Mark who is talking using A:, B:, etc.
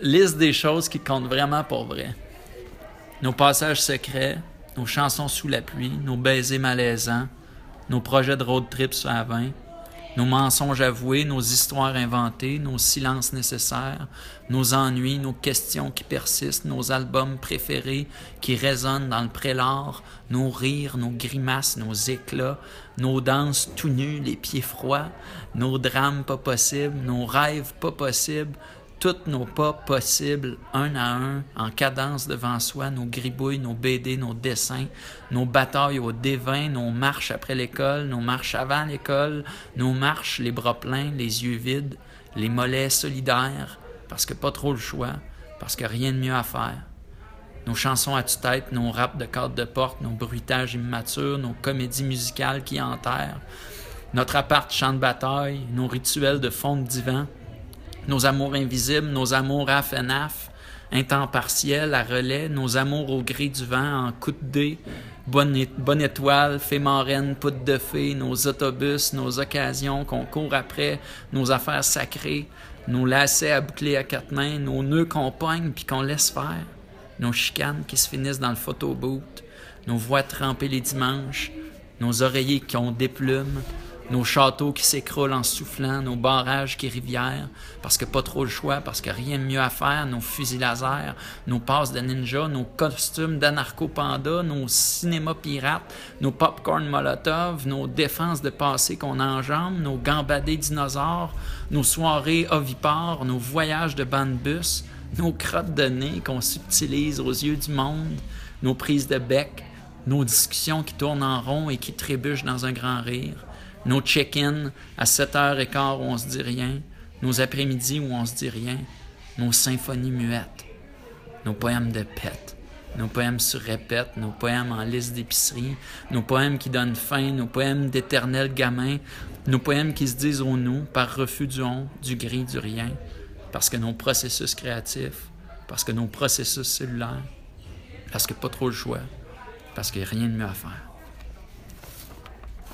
A: liste des choses qui comptent vraiment pour vrai. Nos passages secrets, nos chansons sous la pluie, nos baisers malaisants, nos projets de road trip sur la 20, nos mensonges avoués, nos histoires inventées, nos silences nécessaires, nos ennuis, nos questions qui persistent, nos albums préférés qui résonnent dans le prélard, nos rires, nos grimaces, nos éclats, nos danses tout nus, les pieds froids, nos drames pas possibles, nos rêves pas possibles, tous nos pas possibles, un à un, en cadence devant soi, nos gribouilles, nos BD, nos dessins, nos batailles au dévin, nos marches après l'école, nos marches avant l'école, nos marches les bras pleins, les yeux vides, les mollets solidaires, parce que pas trop le choix, parce que rien de mieux à faire. Nos chansons à tue-tête, nos raps de cadre de porte, nos bruitages immatures, nos comédies musicales qui enterrent, notre appart chant de bataille, nos rituels de fond de divan, nos amours invisibles, nos amours à FNAF, un temps partiel à relais, nos amours au gré du vent en coup de dé, bonne, bonne étoile, fée marraine, poudre de fée, nos autobus, nos occasions qu'on court après, nos affaires sacrées, nos lacets à boucler à quatre mains, nos nœuds qu'on pogne puis qu'on laisse faire, nos chicanes qui se finissent dans le photoboot, nos voix trempées les dimanches, nos oreillers qui ont des plumes, nos châteaux qui s'écroulent en soufflant, nos barrages qui rivièrent, parce que pas trop le choix, parce que rien de mieux à faire, nos fusils laser, nos passes de ninja, nos costumes d'anarcho-panda, nos cinémas pirates, nos popcorn molotov, nos défenses de passé qu'on enjambe, nos gambadés dinosaures, nos soirées ovipares, nos voyages de bus, nos crottes de nez qu'on subtilise aux yeux du monde, nos prises de bec, nos discussions qui tournent en rond et qui trébuchent dans un grand rire, nos check-in à 7h15 où on se dit rien, nos après-midi où on se dit rien, nos symphonies muettes, nos poèmes de pète, nos poèmes sur répète, nos poèmes en liste d'épicerie, nos poèmes qui donnent faim, nos poèmes d'éternel gamin, nos poèmes qui se disent au nous par refus du on, du gris, du rien, parce que nos processus créatifs, parce que nos processus cellulaires, parce que pas trop le choix, parce qu'il n'y a rien de mieux à faire.